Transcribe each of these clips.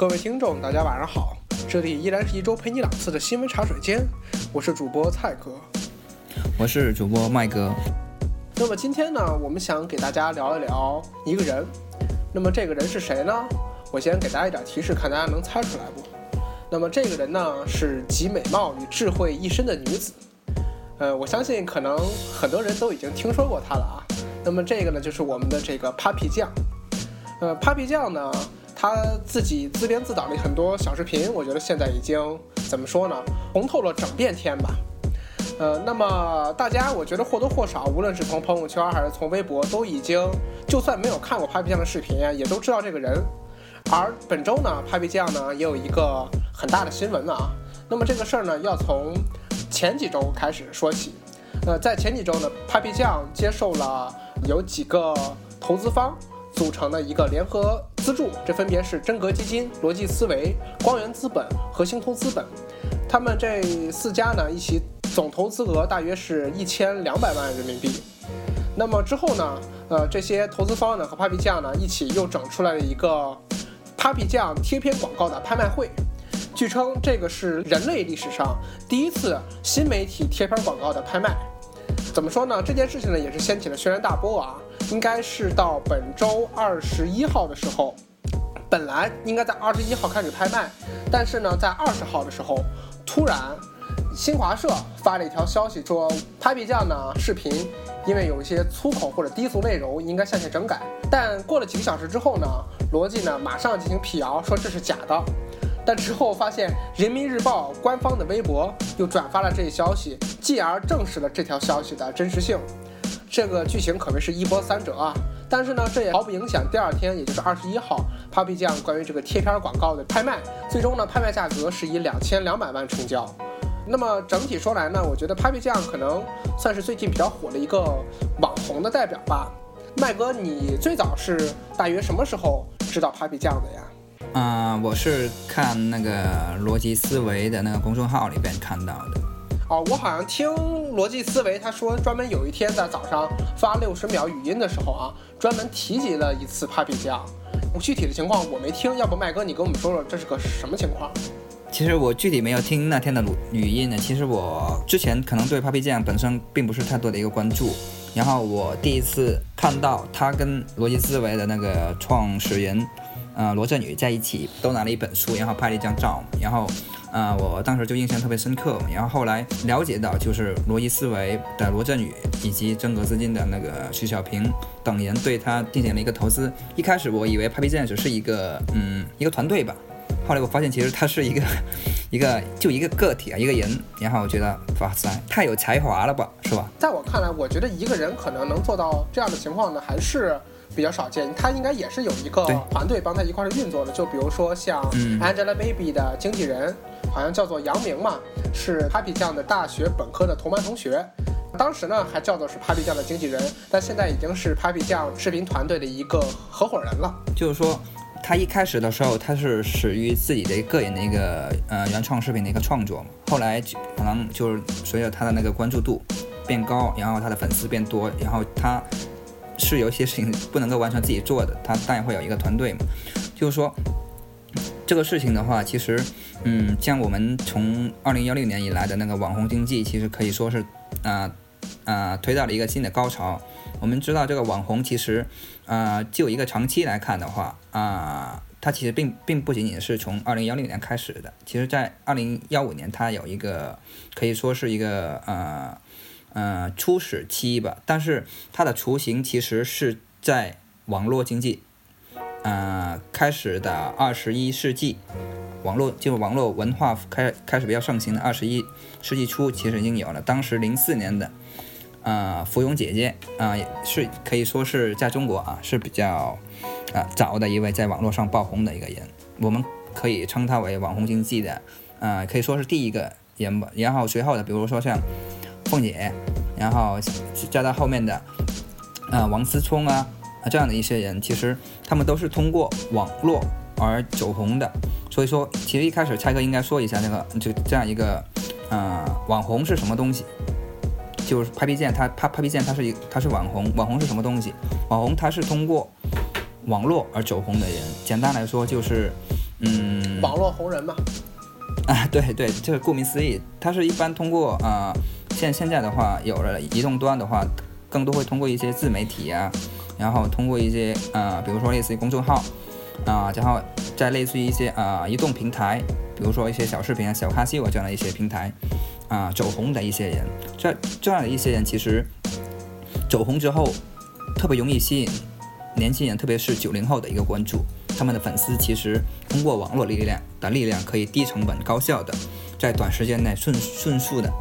各位听众，大家晚上好，这里依然是一周陪你两次的新闻茶水间，我是主播蔡哥，我是主播麦哥。那么今天呢，我们想给大家聊一聊一个人。那么这个人是谁呢？我先给大家一点提示，看大家能猜出来不？那么这个人呢，是集美貌与智慧一身的女子。呃，我相信可能很多人都已经听说过她了啊。那么这个呢，就是我们的这个 Papi 酱。呃，Papi 酱呢，他自己自编自导的很多小视频，我觉得现在已经怎么说呢，红透了整片天吧。呃，那么大家我觉得或多或少，无论是从朋友圈还是从微博，都已经就算没有看过 Papi 酱的视频，也都知道这个人。而本周呢，Papi 酱呢也有一个很大的新闻了啊。那么这个事儿呢，要从前几周开始说起。呃，在前几周呢，Papi 酱接受了有几个投资方组成的一个联合资助，这分别是真格基金、逻辑思维、光源资本和星通资本。他们这四家呢，一起总投资额大约是一千两百万人民币。那么之后呢，呃，这些投资方呢和 Papi 酱呢一起又整出来了一个 Papi 酱贴片广告的拍卖会。据称，这个是人类历史上第一次新媒体贴片广告的拍卖。怎么说呢？这件事情呢，也是掀起了轩然大波啊。应该是到本周二十一号的时候，本来应该在二十一号开始拍卖，但是呢，在二十号的时候，突然新华社发了一条消息说，Papi 酱呢视频因为有一些粗口或者低俗内容，应该向前整改。但过了几个小时之后呢，逻辑呢马上进行辟谣，说这是假的。但之后发现，人民日报官方的微博又转发了这一消息，继而证实了这条消息的真实性。这个剧情可谓是一波三折啊！但是呢，这也毫不影响第二天，也就是二十一号，Papi 酱关于这个贴片广告的拍卖，最终呢，拍卖价格是以两千两百万成交。那么整体说来呢，我觉得 Papi 酱可能算是最近比较火的一个网红的代表吧。麦哥，你最早是大约什么时候知道 Papi 酱的呀？嗯，我是看那个逻辑思维的那个公众号里边看到的。哦，我好像听逻辑思维他说，专门有一天在早上发六十秒语音的时候啊，专门提及了一次 Papi 酱。我具体的情况我没听，要不麦哥你跟我们说说这是个什么情况？其实我具体没有听那天的录语音呢。其实我之前可能对 Papi 酱本身并不是太多的一个关注，然后我第一次看到他跟逻辑思维的那个创始人。呃，罗振宇在一起都拿了一本书，然后拍了一张照，然后，呃，我当时就印象特别深刻。然后后来了解到，就是逻辑思维的罗振宇以及真格资金的那个徐小平等人对他进行了一个投资。一开始我以为 Papi 酱只是一个，嗯，一个团队吧。后来我发现其实他是一个，一个就一个个体啊，一个人。然后我觉得，哇塞，太有才华了吧，是吧？在我看来，我觉得一个人可能能做到这样的情况呢，还是。比较少见，他应该也是有一个团队帮他一块儿运作的。就比如说像 Angelababy 的经纪人，好像叫做杨明嘛，是 Papi 酱的大学本科的同班同学。当时呢还叫做是 Papi 酱的经纪人，但现在已经是 Papi 酱视频团队的一个合伙人了。就是说，他一开始的时候他是始于自己的个人的一个呃原创视频的一个创作嘛，后来可能就是随着他的那个关注度变高，然后他的粉丝变多，然后他。是有一些事情不能够完全自己做的，他当然会有一个团队嘛。就是说，这个事情的话，其实，嗯，像我们从二零幺六年以来的那个网红经济，其实可以说是，啊啊，推到了一个新的高潮。我们知道，这个网红其实，啊，就一个长期来看的话，啊，它其实并并不仅仅是从二零幺六年开始的。其实，在二零幺五年，它有一个可以说是一个，呃。呃，初始期吧，但是它的雏形其实是在网络经济，呃，开始的二十一世纪，网络就网络文化开开始比较盛行的二十一世纪初，其实已经有了。当时零四年的，呃，芙蓉姐姐啊，是可以说是在中国啊是比较啊早的一位在网络上爆红的一个人，我们可以称她为网红经济的，呃，可以说是第一个人吧。然后随后的，比如说像。凤姐，然后再到后面的，呃，王思聪啊，啊这样的一些人，其实他们都是通过网络而走红的。所以说，其实一开始蔡哥应该说一下那个，就这样一个，呃，网红是什么东西？就是 Papi 酱，他他 Papi 酱，他是一他是网红，网红是什么东西？网红他是通过网络而走红的人。简单来说就是，嗯，网络红人嘛。啊，对对，就是顾名思义，它是一般通过啊，现现在的话有了移动端的话，更多会通过一些自媒体啊，然后通过一些啊，比如说类似于公众号啊，然后再类似于一些啊移动平台，比如说一些小视频啊、小咖西我这样的一些平台啊走红的一些人，这这样的一些人其实走红之后，特别容易吸引年轻人，特别是九零后的一个关注。他们的粉丝其实通过网络力量的力量，可以低成本、高效的在短时间内迅迅速的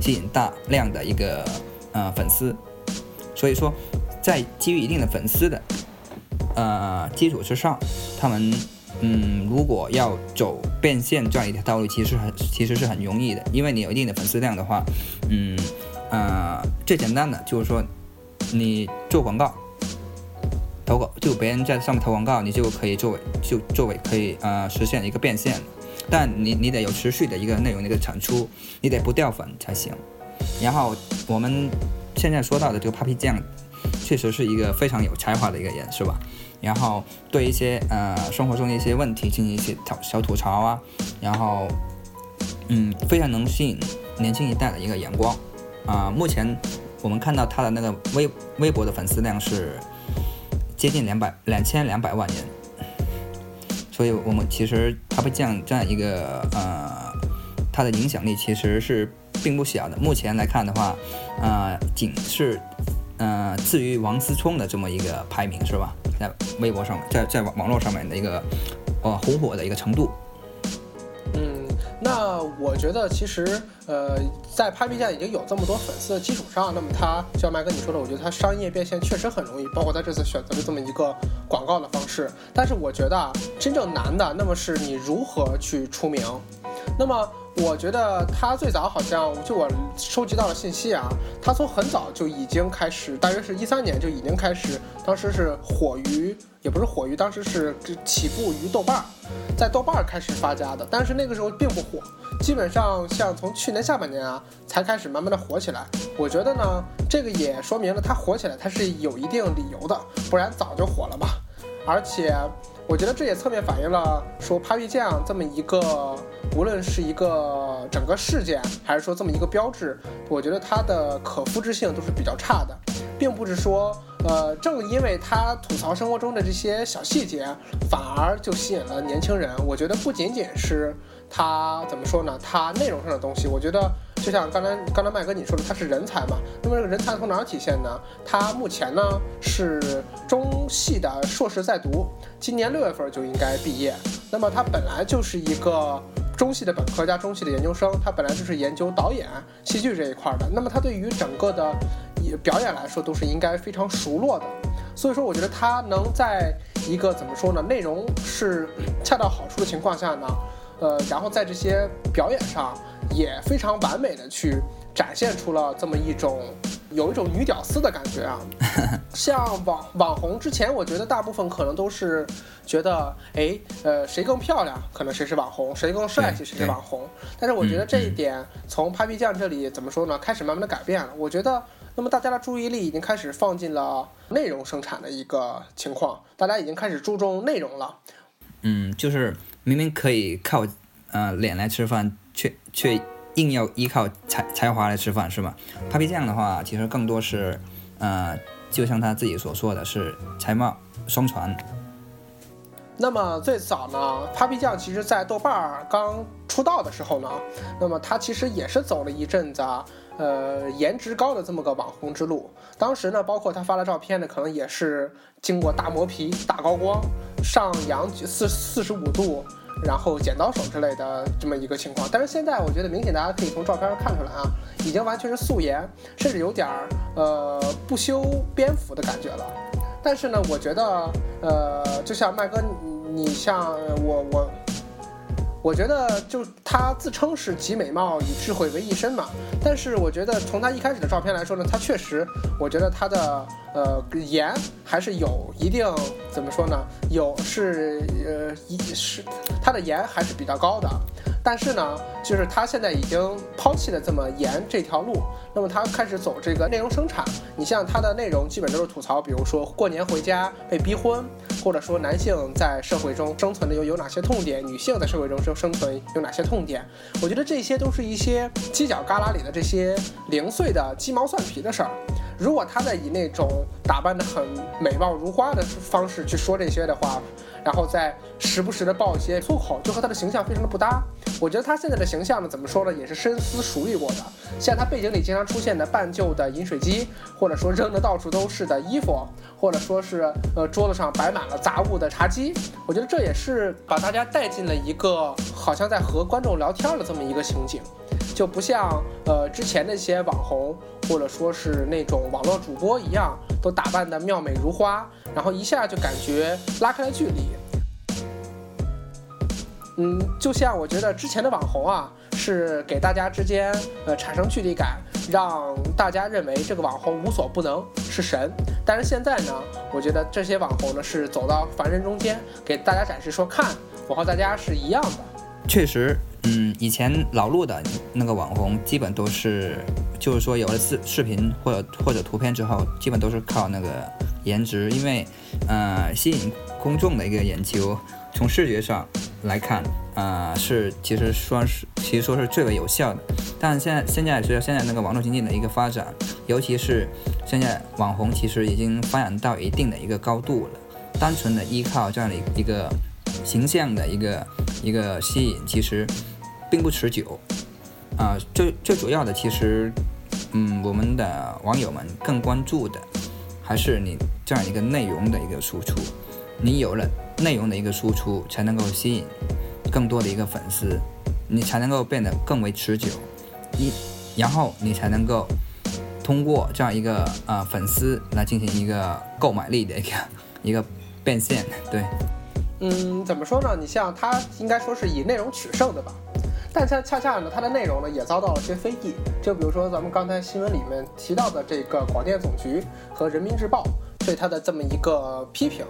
吸引大量的一个呃粉丝。所以说，在基于一定的粉丝的呃基础之上，他们嗯如果要走变现这样一条道路，其实很其实是很容易的，因为你有一定的粉丝量的话，嗯呃最简单的就是说你做广告。投稿就别人在上面投广告，你就可以作为就作为可以呃实现一个变现，但你你得有持续的一个内容的一个产出，你得不掉粉才行。然后我们现在说到的这个 Papi 酱，确实是一个非常有才华的一个人，是吧？然后对一些呃生活中的一些问题进行一些小小吐槽啊，然后嗯非常能吸引年轻一代的一个眼光啊。目前我们看到他的那个微微博的粉丝量是。接近两百两千两百万人，所以我们其实他会这样这样一个呃，他的影响力其实是并不小的。目前来看的话，呃，仅是呃至于王思聪的这么一个排名是吧？在微博上，在在网网络上面的一个呃红火的一个程度。嗯，那我觉得其实。呃，在 Papi 酱已经有这么多粉丝的基础上，那么他就像麦哥你说的，我觉得他商业变现确实很容易，包括他这次选择的这么一个广告的方式。但是我觉得啊，真正难的，那么是你如何去出名。那么我觉得他最早好像就我收集到的信息啊，他从很早就已经开始，大约是一三年就已经开始，当时是火于，也不是火于，当时是起步于豆瓣儿，在豆瓣儿开始发家的，但是那个时候并不火。基本上像从去年下半年啊，才开始慢慢的火起来。我觉得呢，这个也说明了它火起来，它是有一定理由的，不然早就火了嘛。而且，我觉得这也侧面反映了说 Papi 酱这么一个，无论是一个整个事件，还是说这么一个标志，我觉得它的可复制性都是比较差的，并不是说，呃，正因为它吐槽生活中的这些小细节，反而就吸引了年轻人。我觉得不仅仅是。他怎么说呢？他内容上的东西，我觉得就像刚才刚才麦哥你说的，他是人才嘛。那么这个人才从哪儿体现呢？他目前呢是中戏的硕士在读，今年六月份就应该毕业。那么他本来就是一个中戏的本科加中戏的研究生，他本来就是研究导演、戏剧这一块的。那么他对于整个的表演来说，都是应该非常熟络的。所以说，我觉得他能在一个怎么说呢？内容是恰到好处的情况下呢？呃，然后在这些表演上也非常完美的去展现出了这么一种有一种女屌丝的感觉啊。像网网红之前，我觉得大部分可能都是觉得，哎，呃，谁更漂亮，可能谁是网红；谁更帅气，谁是网红。但是我觉得这一点从 Papi 酱这里怎么说呢？开始慢慢的改变了。我觉得，那么大家的注意力已经开始放进了内容生产的一个情况，大家已经开始注重内容了。嗯，就是明明可以靠呃脸来吃饭，却却硬要依靠才才华来吃饭，是吧？Papi 酱的话，其实更多是，呃，就像他自己所说的是才貌双全。那么最早呢，Papi 酱其实在豆瓣儿刚出道的时候呢，那么他其实也是走了一阵子。呃，颜值高的这么个网红之路，当时呢，包括他发的照片呢，可能也是经过大磨皮、大高光、上扬四四十五度，然后剪刀手之类的这么一个情况。但是现在我觉得明显大家可以从照片上看出来啊，已经完全是素颜，甚至有点儿呃不修边幅的感觉了。但是呢，我觉得呃，就像麦哥，你像我我。我觉得就他自称是集美貌与智慧为一身嘛，但是我觉得从他一开始的照片来说呢，他确实，我觉得他的呃颜还是有一定怎么说呢，有是呃一是他的颜还是比较高的。但是呢，就是他现在已经抛弃了这么严这条路，那么他开始走这个内容生产。你像他的内容基本都是吐槽，比如说过年回家被逼婚，或者说男性在社会中生存的有有哪些痛点，女性在社会中生生存有哪些痛点。我觉得这些都是一些犄角旮旯里的这些零碎的鸡毛蒜皮的事儿。如果他在以那种打扮的很美貌如花的方式去说这些的话，然后再时不时的爆一些粗口，就和他的形象非常的不搭。我觉得他现在的形象呢，怎么说呢，也是深思熟虑过的。像他背景里经常出现的半旧的饮水机，或者说扔的到处都是的衣服，或者说是呃桌子上摆满了杂物的茶几，我觉得这也是把大家带进了一个好像在和观众聊天的这么一个情景，就不像呃之前那些网红或者说是那种网络主播一样，都打扮的妙美如花，然后一下就感觉拉开了距离。嗯，就像我觉得之前的网红啊，是给大家之间呃产生距离感，让大家认为这个网红无所不能是神。但是现在呢，我觉得这些网红呢是走到凡人中间，给大家展示说，看我和大家是一样的。确实，嗯，以前老路的那个网红基本都是，就是说有了视视频或者或者图片之后，基本都是靠那个颜值，因为呃吸引公众的一个眼球。从视觉上来看，啊，是其实说是其实说是最为有效的。但现在现在随着现在那个网络经济的一个发展，尤其是现在网红其实已经发展到一定的一个高度了。单纯的依靠这样的一个形象的一个一个吸引，其实并不持久。啊，最最主要的其实，嗯，我们的网友们更关注的还是你这样一个内容的一个输出。你有了。内容的一个输出才能够吸引更多的一个粉丝，你才能够变得更为持久，一，然后你才能够通过这样一个呃粉丝来进行一个购买力的一个一个变现，对，嗯，怎么说呢？你像他应该说是以内容取胜的吧，但恰恰恰呢，他的内容呢也遭到了些非议，就比如说咱们刚才新闻里面提到的这个广电总局和人民日报对他的这么一个批评。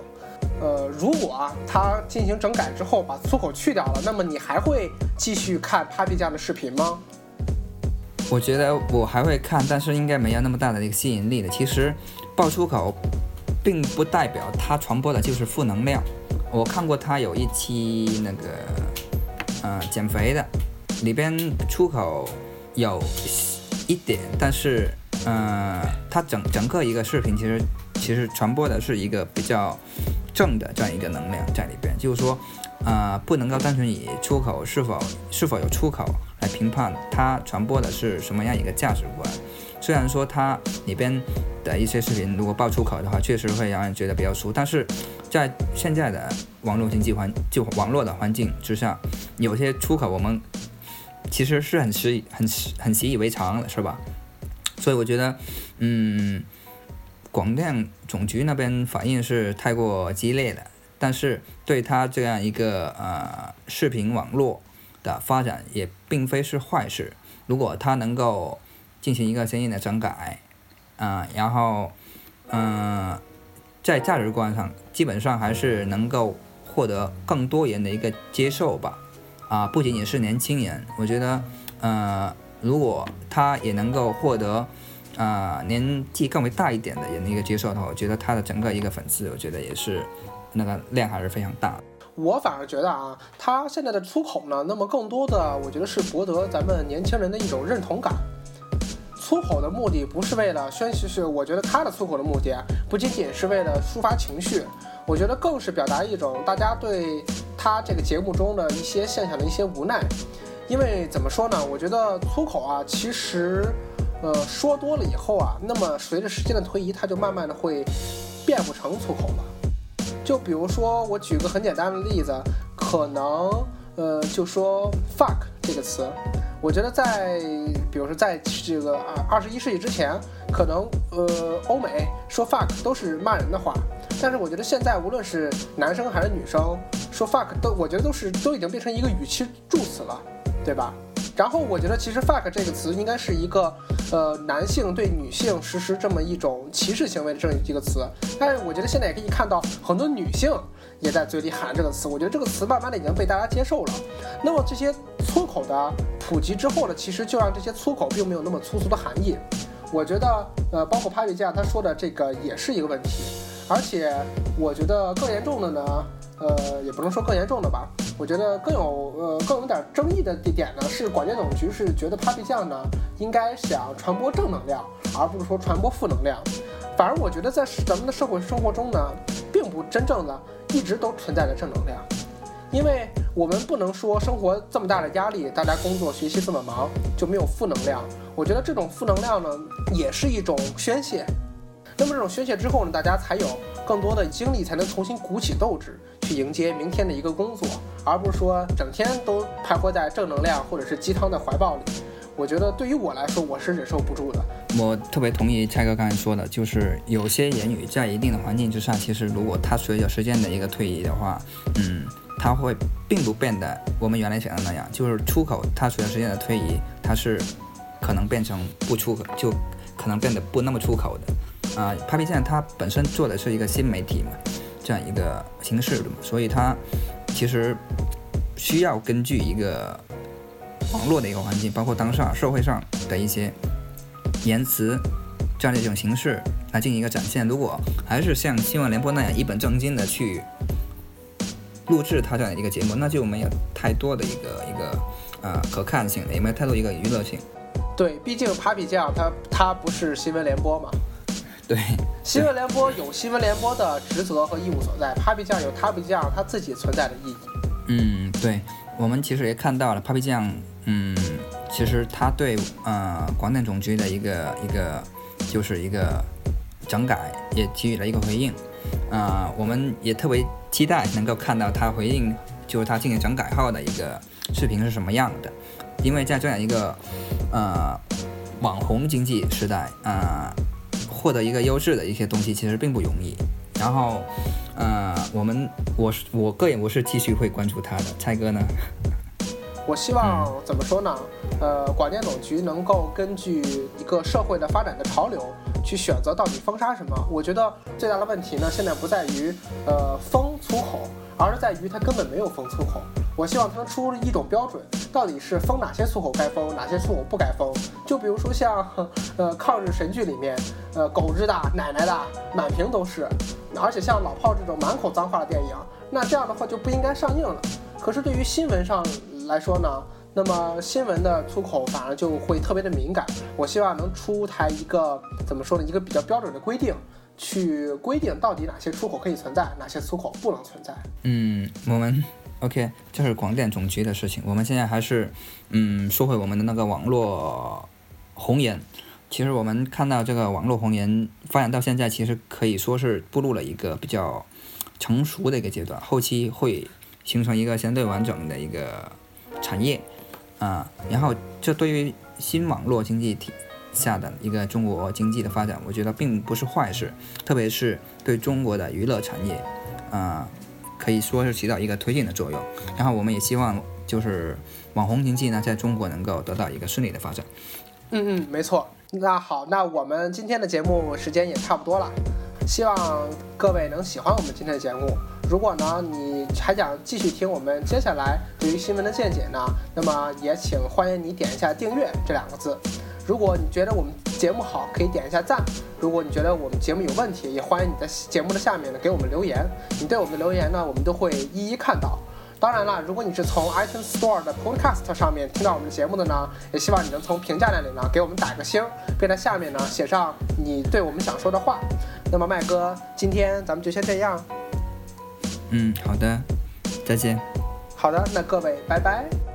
呃，如果啊，他进行整改之后把粗口去掉了，那么你还会继续看 Papi 酱的视频吗？我觉得我还会看，但是应该没有那么大的一个吸引力的。其实爆粗口，并不代表他传播的就是负能量。我看过他有一期那个，呃，减肥的，里边出口有一点，但是，呃，他整整个一个视频其实其实传播的是一个比较。正的这样一个能量在里边，就是说，啊，不能够单纯以出口是否是否有出口来评判它传播的是什么样一个价值观。虽然说它里边的一些视频如果爆出口的话，确实会让人觉得比较俗，但是在现在的网络经济环就网络的环境之下，有些出口我们其实是很习很很习以为常的，是吧？所以我觉得，嗯。广电总局那边反应是太过激烈了，但是对他这样一个呃视频网络的发展也并非是坏事。如果他能够进行一个相应的整改，啊，然后嗯，在价值观上基本上还是能够获得更多人的一个接受吧。啊，不仅仅是年轻人，我觉得呃，如果他也能够获得。啊，年纪更为大一点的人的一个接受的话，我觉得他的整个一个粉丝，我觉得也是那个量还是非常大。我反而觉得啊，他现在的出口呢，那么更多的我觉得是博得咱们年轻人的一种认同感。粗口的目的不是为了宣泄，是我觉得他的粗口的目的不仅仅是为了抒发情绪，我觉得更是表达一种大家对他这个节目中的一些现象的一些无奈。因为怎么说呢？我觉得粗口啊，其实。呃，说多了以后啊，那么随着时间的推移，它就慢慢的会变不成粗口了。就比如说，我举个很简单的例子，可能呃，就说 fuck 这个词，我觉得在比如说在这个二二十一世纪之前，可能呃欧美说 fuck 都是骂人的话，但是我觉得现在无论是男生还是女生说 fuck 都，我觉得都是都已经变成一个语气助词了，对吧？然后我觉得其实 fuck 这个词应该是一个呃男性对女性实施这么一种歧视行为的这么一个词，但是我觉得现在也可以看到很多女性也在嘴里喊这个词，我觉得这个词慢慢的已经被大家接受了。那么这些粗口的普及之后呢，其实就让这些粗口并没有那么粗俗的含义。我觉得呃，包括 Papi 他说的这个也是一个问题，而且我觉得更严重的呢。呃，也不能说更严重的吧。我觉得更有呃更有点争议的地点呢，是广电总局是觉得 Papi 酱呢应该想传播正能量，而不是说传播负能量。反而我觉得在咱们的社会生活中呢，并不真正的一直都存在着正能量，因为我们不能说生活这么大的压力，大家工作学习这么忙就没有负能量。我觉得这种负能量呢，也是一种宣泄。那么这种宣泄之后呢，大家才有更多的精力，才能重新鼓起斗志。去迎接明天的一个工作，而不是说整天都徘徊在正能量或者是鸡汤的怀抱里。我觉得对于我来说，我是忍受不住的。我特别同意蔡哥刚才说的，就是有些言语在一定的环境之上，其实如果它随着时间的一个推移的话，嗯，它会并不变得我们原来想的那样。就是出口，它随着时间的推移，它是可能变成不出口，就可能变得不那么出口的。啊，Papi 酱它本身做的是一个新媒体嘛。这样一个形式的嘛，所以它其实需要根据一个网络的一个环境，包括当下社会上的一些言辞这样的一种形式来进行一个展现。如果还是像新闻联播那样一本正经的去录制它这样的一个节目，那就没有太多的一个一个呃可看性，也没有太多一个娱乐性。对，毕竟 Papi 酱它它不是新闻联播嘛。对，新闻联播有新闻联播的职责和义务所在，Papi 酱有 Papi 酱它自己存在的意义。嗯，对，我们其实也看到了 Papi 酱，嗯，其实他对呃广电总局的一个一个就是一个整改也给予了一个回应，啊，我们也特别期待能够看到他回应，就是他进行整改后的一个视频是什么样的，因为在这样一个呃网红经济时代，啊。获得一个优质的一些东西其实并不容易，然后，呃，我们我是我个人我是继续会关注他的，蔡哥呢？我希望怎么说呢？呃，广电总局能够根据一个社会的发展的潮流去选择到底封杀什么。我觉得最大的问题呢，现在不在于呃封粗口，而是在于它根本没有封粗口。我希望他能出一种标准，到底是封哪些粗口该封，哪些粗口不该封。就比如说像，呃，抗日神剧里面，呃，狗日的、奶奶的，满屏都是。而且像老炮这种满口脏话的电影，那这样的话就不应该上映了。可是对于新闻上来说呢，那么新闻的粗口反而就会特别的敏感。我希望能出台一个怎么说呢，一个比较标准的规定，去规定到底哪些出口可以存在，哪些出口不能存在。嗯，我们。OK，这是广电总局的事情。我们现在还是，嗯，说回我们的那个网络红颜。其实我们看到这个网络红颜发展到现在，其实可以说是步入了一个比较成熟的一个阶段，后期会形成一个相对完整的一个产业啊。然后，这对于新网络经济体下的一个中国经济的发展，我觉得并不是坏事，特别是对中国的娱乐产业啊。可以说是起到一个推进的作用，然后我们也希望就是网红经济呢，在中国能够得到一个顺利的发展。嗯嗯，没错。那好，那我们今天的节目时间也差不多了，希望各位能喜欢我们今天的节目。如果呢你还想继续听我们接下来对于新闻的见解呢，那么也请欢迎你点一下订阅这两个字。如果你觉得我们节目好，可以点一下赞。如果你觉得我们节目有问题，也欢迎你在节目的下面呢给我们留言。你对我们的留言呢，我们都会一一看到。当然了，如果你是从 iTunes Store 的 Podcast 上面听到我们的节目的呢，也希望你能从评价那里呢给我们打个星，并在下面呢写上你对我们想说的话。那么麦哥，今天咱们就先这样。嗯，好的，再见。好的，那各位，拜拜。